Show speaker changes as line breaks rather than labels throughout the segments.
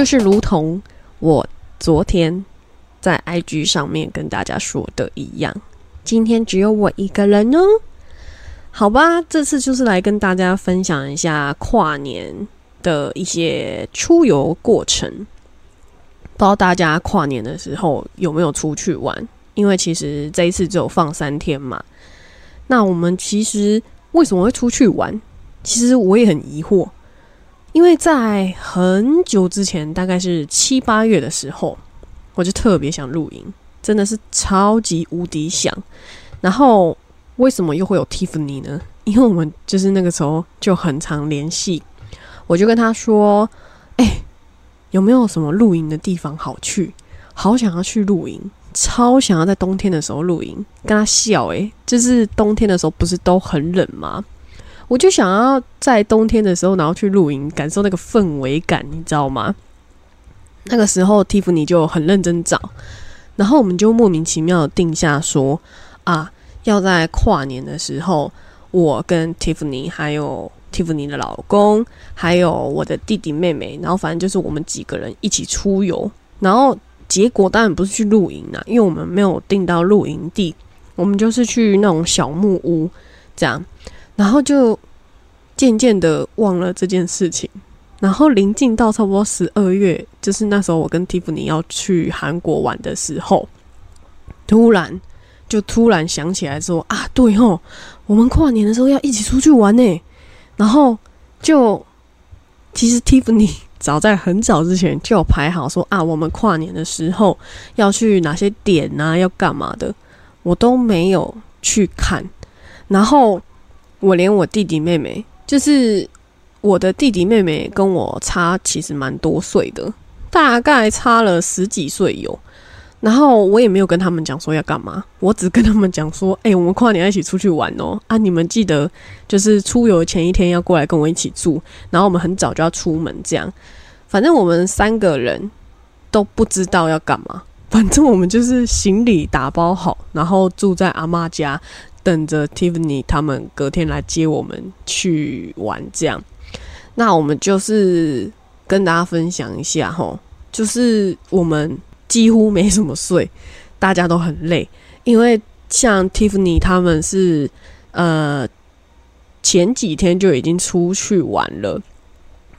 就是如同我昨天在 IG 上面跟大家说的一样，今天只有我一个人哦。好吧，这次就是来跟大家分享一下跨年的一些出游过程。不知道大家跨年的时候有没有出去玩？因为其实这一次只有放三天嘛。那我们其实为什么会出去玩？其实我也很疑惑。因为在很久之前，大概是七八月的时候，我就特别想露营，真的是超级无敌想。然后为什么又会有 Tiffany 呢？因为我们就是那个时候就很常联系，我就跟他说：“哎，有没有什么露营的地方好去？好想要去露营，超想要在冬天的时候露营。”跟他笑，诶，就是冬天的时候不是都很冷吗？我就想要在冬天的时候，然后去露营，感受那个氛围感，你知道吗？那个时候，Tiffany 就很认真找，然后我们就莫名其妙定下说啊，要在跨年的时候，我跟 Tiffany 还有 Tiffany 的老公，还有我的弟弟妹妹，然后反正就是我们几个人一起出游。然后结果当然不是去露营啊，因为我们没有订到露营地，我们就是去那种小木屋这样。然后就渐渐的忘了这件事情，然后临近到差不多十二月，就是那时候我跟蒂芙尼要去韩国玩的时候，突然就突然想起来说啊，对吼，我们跨年的时候要一起出去玩呢。然后就其实蒂芙尼早在很早之前就有排好说啊，我们跨年的时候要去哪些点啊，要干嘛的，我都没有去看，然后。我连我弟弟妹妹，就是我的弟弟妹妹跟我差其实蛮多岁的，大概差了十几岁有。然后我也没有跟他们讲说要干嘛，我只跟他们讲说：“哎，我们跨年一起出去玩哦！啊，你们记得就是出游前一天要过来跟我一起住，然后我们很早就要出门，这样。反正我们三个人都不知道要干嘛，反正我们就是行李打包好，然后住在阿妈家。”等着 Tiffany 他们隔天来接我们去玩，这样。那我们就是跟大家分享一下吼，就是我们几乎没什么睡，大家都很累，因为像 Tiffany 他们是呃前几天就已经出去玩了，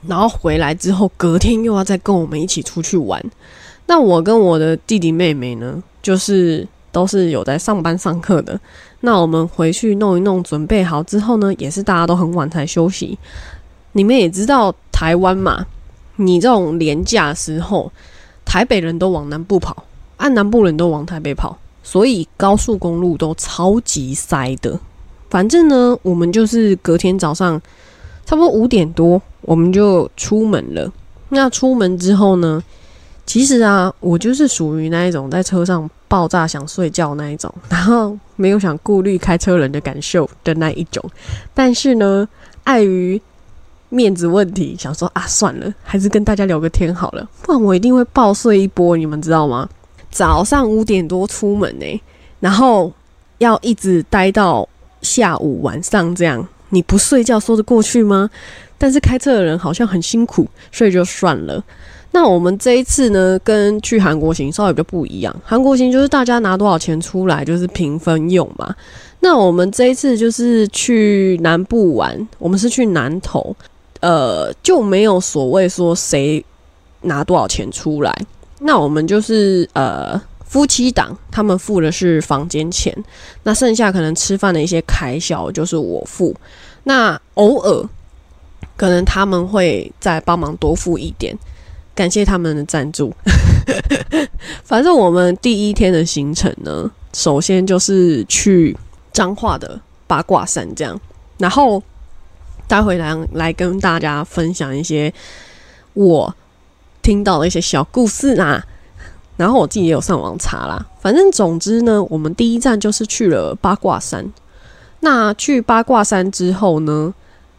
然后回来之后隔天又要再跟我们一起出去玩。那我跟我的弟弟妹妹呢，就是都是有在上班上课的。那我们回去弄一弄，准备好之后呢，也是大家都很晚才休息。你们也知道台湾嘛，你这种廉价时候，台北人都往南部跑，按南部人都往台北跑，所以高速公路都超级塞的。反正呢，我们就是隔天早上差不多五点多，我们就出门了。那出门之后呢？其实啊，我就是属于那一种在车上爆炸想睡觉那一种，然后没有想顾虑开车人的感受的那一种。但是呢，碍于面子问题，想说啊，算了，还是跟大家聊个天好了，不然我一定会爆睡一波，你们知道吗？早上五点多出门呢，然后要一直待到下午晚上这样，你不睡觉说得过去吗？但是开车的人好像很辛苦，所以就算了。那我们这一次呢，跟去韩国行稍微比较不一样。韩国行就是大家拿多少钱出来，就是平分用嘛。那我们这一次就是去南部玩，我们是去南投，呃，就没有所谓说谁拿多少钱出来。那我们就是呃夫妻档，他们付的是房间钱，那剩下可能吃饭的一些开销就是我付。那偶尔可能他们会再帮忙多付一点。感谢他们的赞助。反正我们第一天的行程呢，首先就是去彰化的八卦山，这样，然后待会来来跟大家分享一些我听到的一些小故事啊。然后我自己也有上网查啦。反正总之呢，我们第一站就是去了八卦山。那去八卦山之后呢？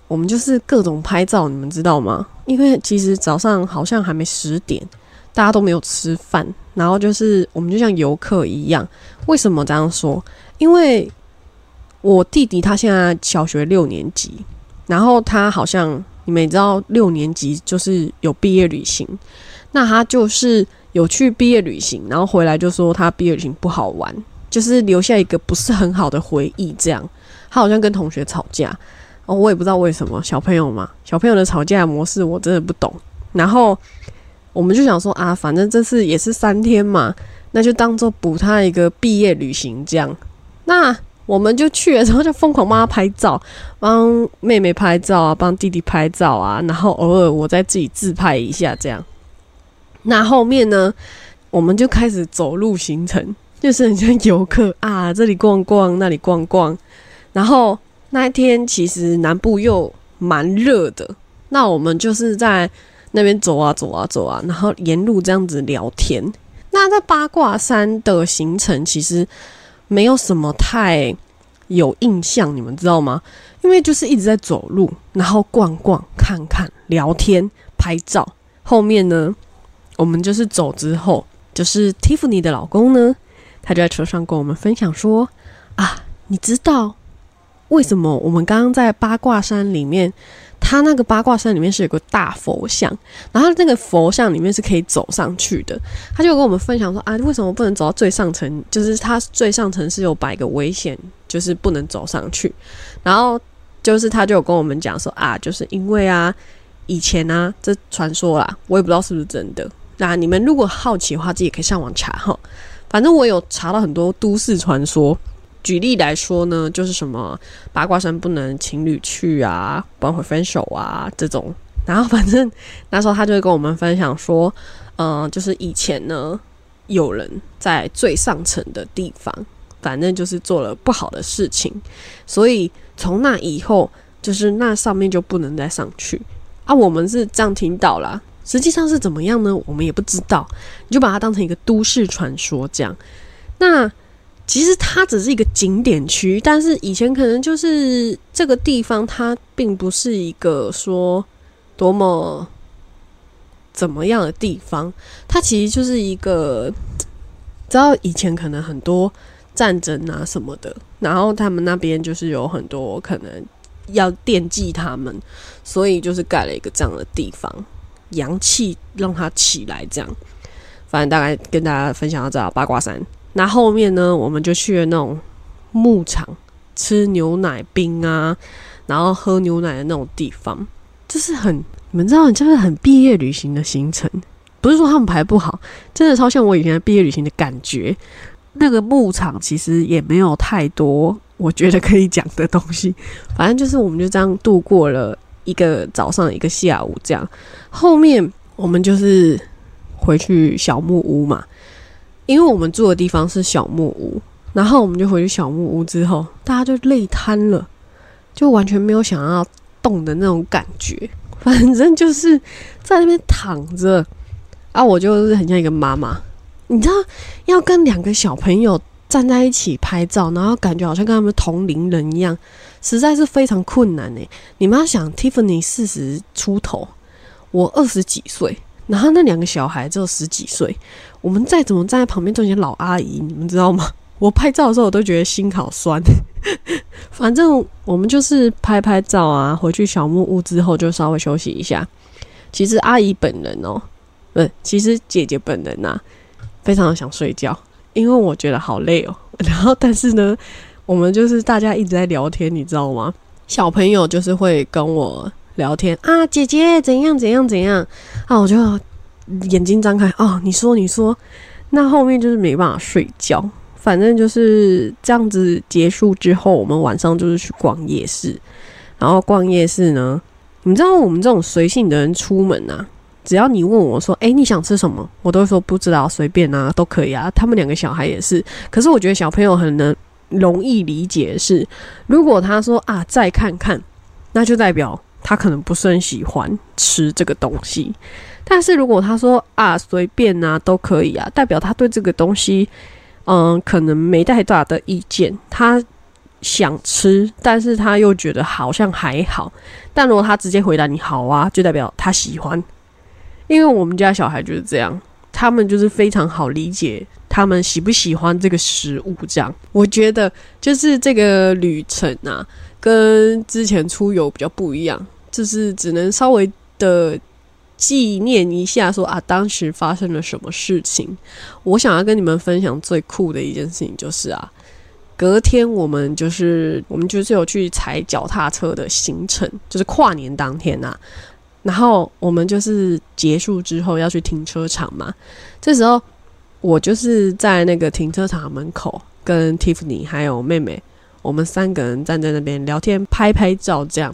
我们就是各种拍照，你们知道吗？因为其实早上好像还没十点，大家都没有吃饭，然后就是我们就像游客一样。为什么这样说？因为我弟弟他现在小学六年级，然后他好像你们也知道，六年级就是有毕业旅行，那他就是有去毕业旅行，然后回来就说他毕业旅行不好玩，就是留下一个不是很好的回忆。这样，他好像跟同学吵架哦，我也不知道为什么。小朋友嘛，小朋友的吵架模式我真的不懂。然后我们就想说啊，反正这次也是三天嘛，那就当做补他一个毕业旅行这样。那我们就去了之后就疯狂帮他拍照，帮妹妹拍照啊，帮弟弟拍照啊，然后偶尔我再自己自拍一下这样。那后面呢，我们就开始走路行程，就是很像游客啊，这里逛逛，那里逛逛。然后那一天其实南部又蛮热的，那我们就是在那边走啊走啊走啊，然后沿路这样子聊天。那在八卦山的行程其实。没有什么太有印象，你们知道吗？因为就是一直在走路，然后逛逛、看看、聊天、拍照。后面呢，我们就是走之后，就是 Tiffany 的老公呢，他就在车上跟我们分享说：“啊，你知道为什么我们刚刚在八卦山里面？”他那个八卦山里面是有个大佛像，然后那个佛像里面是可以走上去的。他就跟我们分享说啊，为什么不能走到最上层？就是他最上层是有摆个危险，就是不能走上去。然后就是他就有跟我们讲说啊，就是因为啊，以前啊，这传说啦，我也不知道是不是真的。那你们如果好奇的话，自己可以上网查哈。反正我有查到很多都市传说。举例来说呢，就是什么八卦山不能情侣去啊，不然会分手啊这种。然后反正那时候他就会跟我们分享说，嗯，就是以前呢有人在最上层的地方，反正就是做了不好的事情，所以从那以后就是那上面就不能再上去啊。我们是这样听到啦，实际上是怎么样呢？我们也不知道，你就把它当成一个都市传说这样。那。其实它只是一个景点区，但是以前可能就是这个地方，它并不是一个说多么怎么样的地方。它其实就是一个，知道以前可能很多战争啊什么的，然后他们那边就是有很多可能要惦记他们，所以就是盖了一个这样的地方，阳气让它起来。这样，反正大概跟大家分享到这八卦山。那后面呢，我们就去了那种牧场，吃牛奶冰啊，然后喝牛奶的那种地方，就是很，你们知道，就是很毕业旅行的行程。不是说他们排不好，真的超像我以前毕业旅行的感觉。那个牧场其实也没有太多我觉得可以讲的东西，反正就是我们就这样度过了一个早上一个下午这样。后面我们就是回去小木屋嘛。因为我们住的地方是小木屋，然后我们就回去小木屋之后，大家就累瘫了，就完全没有想要动的那种感觉，反正就是在那边躺着啊。我就是很像一个妈妈，你知道，要跟两个小朋友站在一起拍照，然后感觉好像跟他们同龄人一样，实在是非常困难呢。你们要想，Tiffany 四十出头，我二十几岁。然后那两个小孩只有十几岁，我们再怎么站在旁边做些老阿姨，你们知道吗？我拍照的时候我都觉得心好酸。反正我们就是拍拍照啊，回去小木屋之后就稍微休息一下。其实阿姨本人哦，不，其实姐姐本人呐，非常的想睡觉，因为我觉得好累哦。然后但是呢，我们就是大家一直在聊天，你知道吗？小朋友就是会跟我。聊天啊，姐姐怎样怎样怎样啊？我就眼睛张开哦，你说你说，那后面就是没办法睡觉。反正就是这样子结束之后，我们晚上就是去逛夜市。然后逛夜市呢，你知道我们这种随性的人出门啊，只要你问我说，哎，你想吃什么？我都说不知道，随便啊，都可以啊。他们两个小孩也是，可是我觉得小朋友很能容易理解是，如果他说啊，再看看，那就代表。他可能不是很喜欢吃这个东西，但是如果他说啊随便啊都可以啊，代表他对这个东西，嗯，可能没太大的意见。他想吃，但是他又觉得好像还好。但如果他直接回答你好啊，就代表他喜欢。因为我们家小孩就是这样，他们就是非常好理解他们喜不喜欢这个食物。这样，我觉得就是这个旅程啊，跟之前出游比较不一样。就是只能稍微的纪念一下，说啊，当时发生了什么事情。我想要跟你们分享最酷的一件事情，就是啊，隔天我们就是我们就是有去踩脚踏车的行程，就是跨年当天呐。然后我们就是结束之后要去停车场嘛，这时候我就是在那个停车场门口跟 Tiffany 还有妹妹，我们三个人站在那边聊天、拍拍照，这样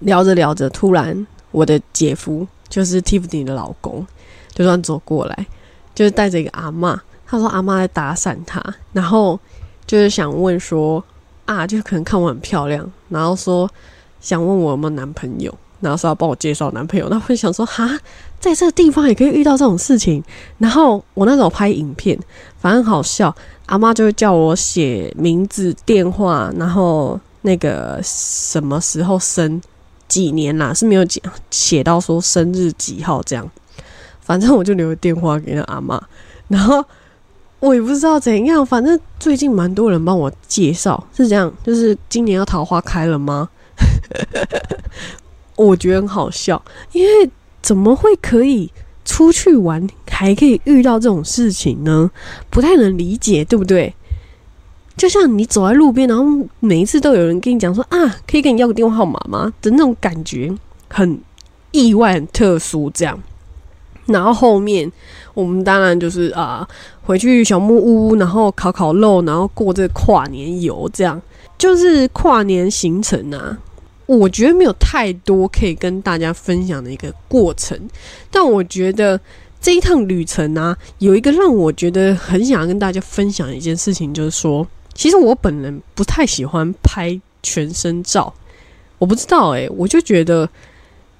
聊着聊着，突然我的姐夫就是 Tiffany 的老公，就算走过来，就是带着一个阿妈，他说阿妈在搭讪他，然后就是想问说啊，就是可能看我很漂亮，然后说想问我有没有男朋友。然后说要帮我介绍男朋友，那会想说哈，在这个地方也可以遇到这种事情。然后我那时候拍影片，反正好笑，阿妈就会叫我写名字、电话，然后那个什么时候生、几年啦，是没有写写到说生日几号这样。反正我就留个电话给那阿妈，然后我也不知道怎样，反正最近蛮多人帮我介绍，是这样，就是今年要桃花开了吗？我觉得很好笑，因为怎么会可以出去玩还可以遇到这种事情呢？不太能理解，对不对？就像你走在路边，然后每一次都有人跟你讲说啊，可以跟你要个电话号码吗？的那种感觉很意外、很特殊。这样，然后后面我们当然就是啊，回去小木屋，然后烤烤肉，然后过这跨年游，这样就是跨年行程啊。我觉得没有太多可以跟大家分享的一个过程，但我觉得这一趟旅程啊，有一个让我觉得很想要跟大家分享的一件事情，就是说，其实我本人不太喜欢拍全身照。我不知道诶，我就觉得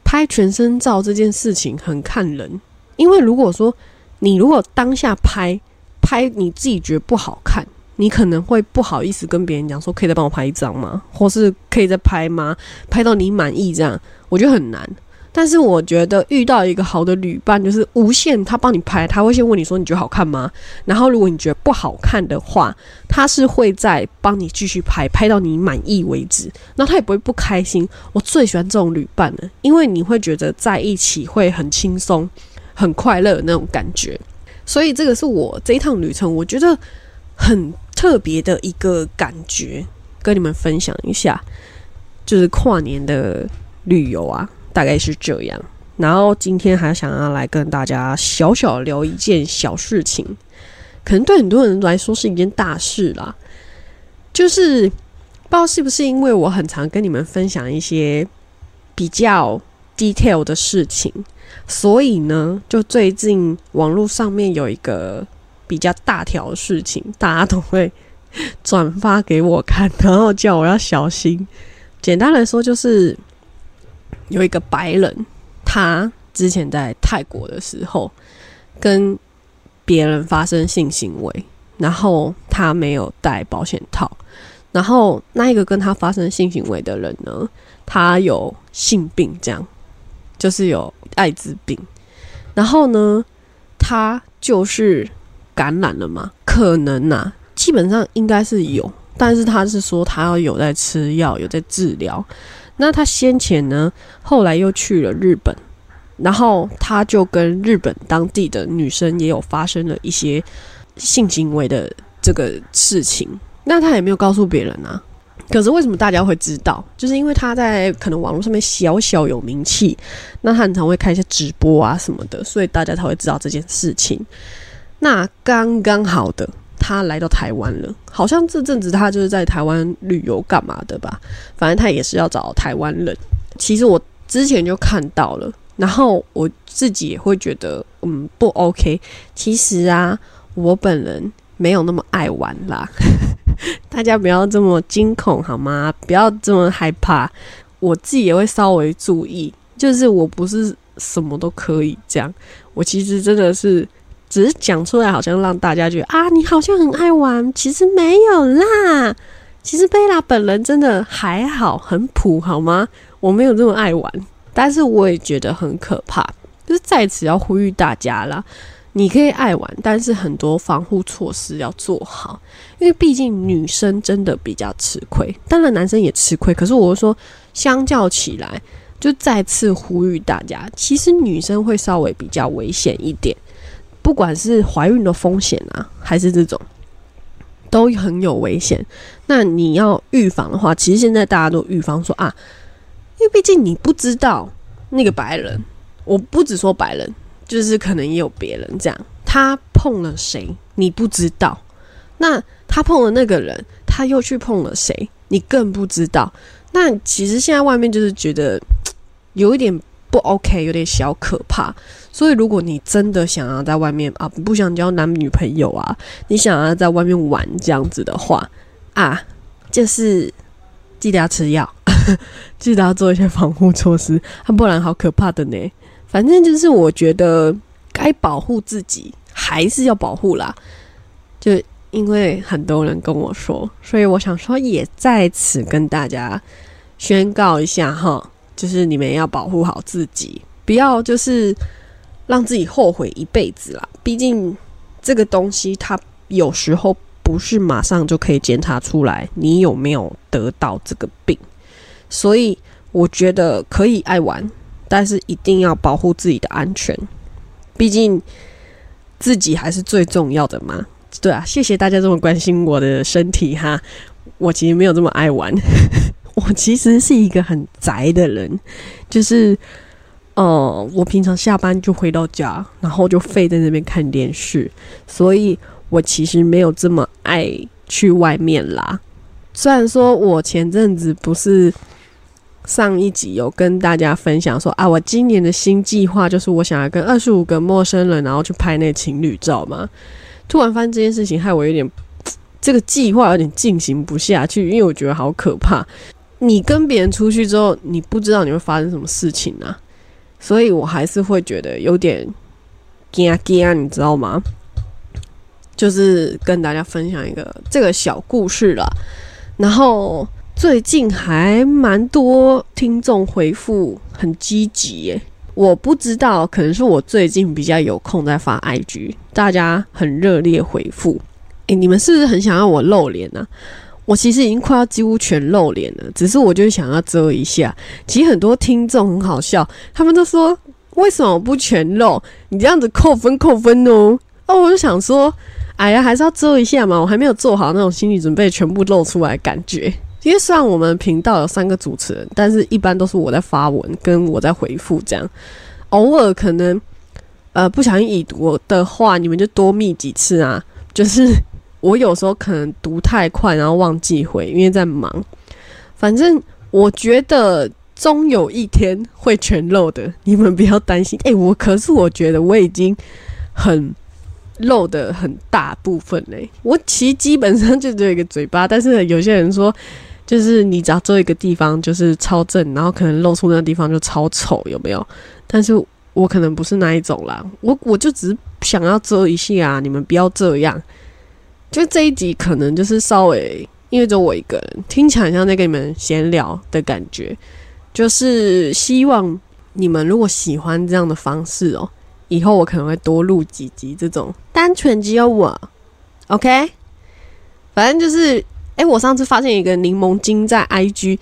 拍全身照这件事情很看人，因为如果说你如果当下拍拍你自己觉得不好看。你可能会不好意思跟别人讲说，可以再帮我拍一张吗？或是可以再拍吗？拍到你满意这样，我觉得很难。但是我觉得遇到一个好的旅伴，就是无限他帮你拍，他会先问你说你觉得好看吗？然后如果你觉得不好看的话，他是会再帮你继续拍，拍到你满意为止。那他也不会不开心。我最喜欢这种旅伴了，因为你会觉得在一起会很轻松、很快乐那种感觉。所以这个是我这一趟旅程，我觉得很。特别的一个感觉，跟你们分享一下，就是跨年的旅游啊，大概是这样。然后今天还想要来跟大家小小聊一件小事情，可能对很多人来说是一件大事啦。就是不知道是不是因为我很常跟你们分享一些比较 detail 的事情，所以呢，就最近网络上面有一个。比较大条的事情，大家都会转发给我看，然后叫我要小心。简单来说，就是有一个白人，他之前在泰国的时候跟别人发生性行为，然后他没有戴保险套，然后那一个跟他发生性行为的人呢，他有性病，这样就是有艾滋病，然后呢，他就是。感染了嘛？可能呐，基本上应该是有，但是他是说他要有在吃药，有在治疗。那他先前呢，后来又去了日本，然后他就跟日本当地的女生也有发生了一些性行为的这个事情。那他也没有告诉别人啊。可是为什么大家会知道？就是因为他在可能网络上面小小有名气，那他很常会开一些直播啊什么的，所以大家才会知道这件事情。那刚刚好的，他来到台湾了，好像这阵子他就是在台湾旅游干嘛的吧？反正他也是要找台湾人。其实我之前就看到了，然后我自己也会觉得，嗯，不 OK。其实啊，我本人没有那么爱玩啦，大家不要这么惊恐好吗？不要这么害怕，我自己也会稍微注意，就是我不是什么都可以这样，我其实真的是。只是讲出来，好像让大家觉得啊，你好像很爱玩，其实没有啦。其实贝拉本人真的还好，很普，好吗？我没有这么爱玩，但是我也觉得很可怕。就是在此要呼吁大家啦，你可以爱玩，但是很多防护措施要做好，因为毕竟女生真的比较吃亏，当然男生也吃亏。可是我说，相较起来，就再次呼吁大家，其实女生会稍微比较危险一点，不管是怀孕的风险啊，还是这种，都很有危险。那你要预防的话，其实现在大家都预防说啊，因为毕竟你不知道那个白人，我不只说白人，就是可能也有别人这样，他碰了谁你不知道，那他碰了那个人，他又去碰了谁，你更不知道。那其实现在外面就是觉得有一点不 OK，有点小可怕。所以如果你真的想要在外面啊，不想交男女朋友啊，你想要在外面玩这样子的话啊，就是记得要吃药，记得要做一些防护措施，不然好可怕的呢。反正就是我觉得该保护自己还是要保护啦，就。因为很多人跟我说，所以我想说也在此跟大家宣告一下哈，就是你们要保护好自己，不要就是让自己后悔一辈子啦。毕竟这个东西它有时候不是马上就可以检查出来你有没有得到这个病，所以我觉得可以爱玩，但是一定要保护自己的安全，毕竟自己还是最重要的嘛。对啊，谢谢大家这么关心我的身体哈。我其实没有这么爱玩，我其实是一个很宅的人，就是，呃，我平常下班就回到家，然后就废在那边看电视，所以我其实没有这么爱去外面啦。虽然说我前阵子不是上一集有跟大家分享说啊，我今年的新计划就是我想要跟二十五个陌生人，然后去拍那情侣照嘛。突然发现这件事情，害我有点这个计划有点进行不下去，因为我觉得好可怕。你跟别人出去之后，你不知道你会发生什么事情啊，所以我还是会觉得有点惊惊，你知道吗？就是跟大家分享一个这个小故事了。然后最近还蛮多听众回复很积极耶。我不知道，可能是我最近比较有空在发 IG，大家很热烈回复。诶，你们是不是很想要我露脸呢？我其实已经快要几乎全露脸了，只是我就是想要遮一下。其实很多听众很好笑，他们都说为什么不全露？你这样子扣分扣分哦。哦，我就想说，哎呀，还是要遮一下嘛，我还没有做好那种心理准备，全部露出来感觉。因为虽然我们频道有三个主持人，但是一般都是我在发文，跟我在回复这样。偶尔可能呃不小心已读的话，你们就多密几次啊。就是我有时候可能读太快，然后忘记回，因为在忙。反正我觉得终有一天会全漏的，你们不要担心。哎，我可是我觉得我已经很漏的很大部分嘞。我其实基本上就只有一个嘴巴，但是有些人说。就是你只要做一个地方，就是超正，然后可能露出那个地方就超丑，有没有？但是我可能不是那一种啦，我我就只是想要遮一下啊，你们不要这样。就这一集可能就是稍微，因为只有我一个人，听起来像在跟你们闲聊的感觉。就是希望你们如果喜欢这样的方式哦，以后我可能会多录几集这种单纯只有我，OK？反正就是。哎，我上次发现一个柠檬精在 IG，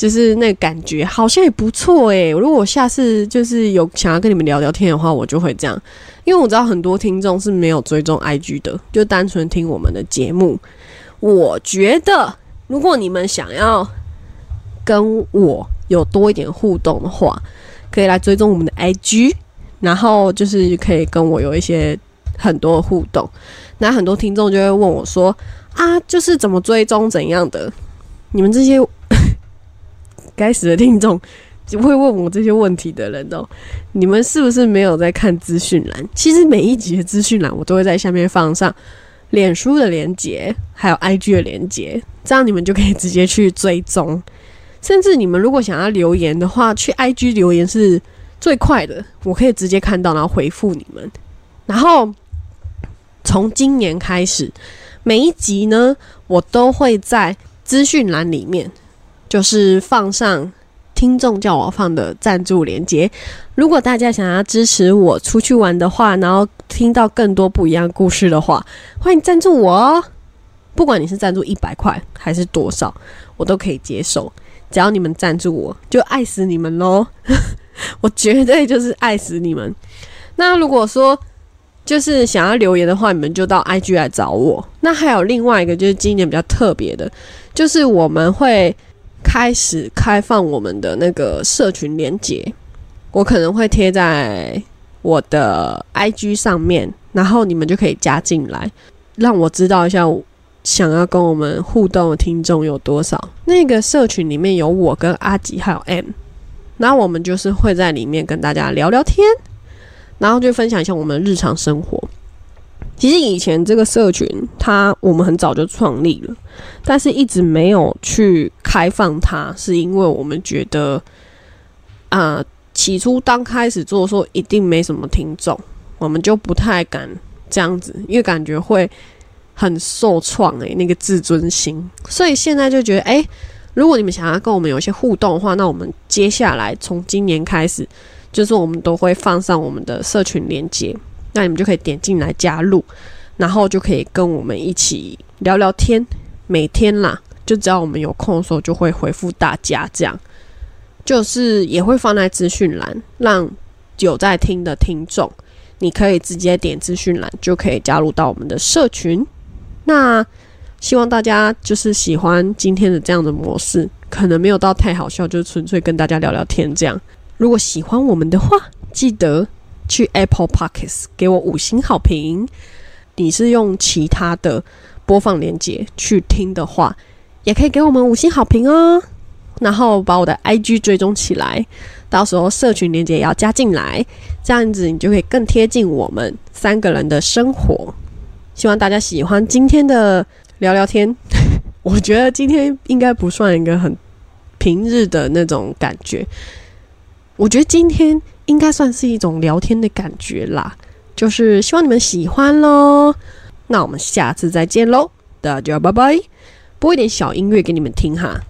就是那感觉好像也不错哎。如果我下次就是有想要跟你们聊聊天的话，我就会这样，因为我知道很多听众是没有追踪 IG 的，就单纯听我们的节目。我觉得如果你们想要跟我有多一点互动的话，可以来追踪我们的 IG，然后就是可以跟我有一些很多的互动。那很多听众就会问我说。啊，就是怎么追踪怎样的？你们这些该死的听众，会问我这些问题的人哦，你们是不是没有在看资讯栏？其实每一集的资讯栏，我都会在下面放上脸书的连接，还有 IG 的连接，这样你们就可以直接去追踪。甚至你们如果想要留言的话，去 IG 留言是最快的，我可以直接看到，然后回复你们。然后从今年开始。每一集呢，我都会在资讯栏里面，就是放上听众叫我放的赞助链接。如果大家想要支持我出去玩的话，然后听到更多不一样故事的话，欢迎赞助我哦。不管你是赞助一百块还是多少，我都可以接受。只要你们赞助我，就爱死你们喽！我绝对就是爱死你们。那如果说就是想要留言的话，你们就到 IG 来找我。那还有另外一个，就是今年比较特别的，就是我们会开始开放我们的那个社群连接，我可能会贴在我的 IG 上面，然后你们就可以加进来，让我知道一下想要跟我们互动的听众有多少。那个社群里面有我跟阿吉还有 M，然后我们就是会在里面跟大家聊聊天。然后就分享一下我们日常生活。其实以前这个社群，它我们很早就创立了，但是一直没有去开放它，是因为我们觉得，啊，起初刚开始做的时候，一定没什么听众，我们就不太敢这样子，因为感觉会很受创诶，那个自尊心。所以现在就觉得，诶，如果你们想要跟我们有一些互动的话，那我们接下来从今年开始。就是我们都会放上我们的社群链接，那你们就可以点进来加入，然后就可以跟我们一起聊聊天。每天啦，就只要我们有空的时候，就会回复大家。这样就是也会放在资讯栏，让有在听的听众，你可以直接点资讯栏就可以加入到我们的社群。那希望大家就是喜欢今天的这样的模式，可能没有到太好笑，就纯粹跟大家聊聊天这样。如果喜欢我们的话，记得去 Apple Pockets 给我五星好评。你是用其他的播放链接去听的话，也可以给我们五星好评哦。然后把我的 IG 追踪起来，到时候社群链接也要加进来，这样子你就可以更贴近我们三个人的生活。希望大家喜欢今天的聊聊天。我觉得今天应该不算一个很平日的那种感觉。我觉得今天应该算是一种聊天的感觉啦，就是希望你们喜欢喽。那我们下次再见喽，大家拜拜。播一点小音乐给你们听哈。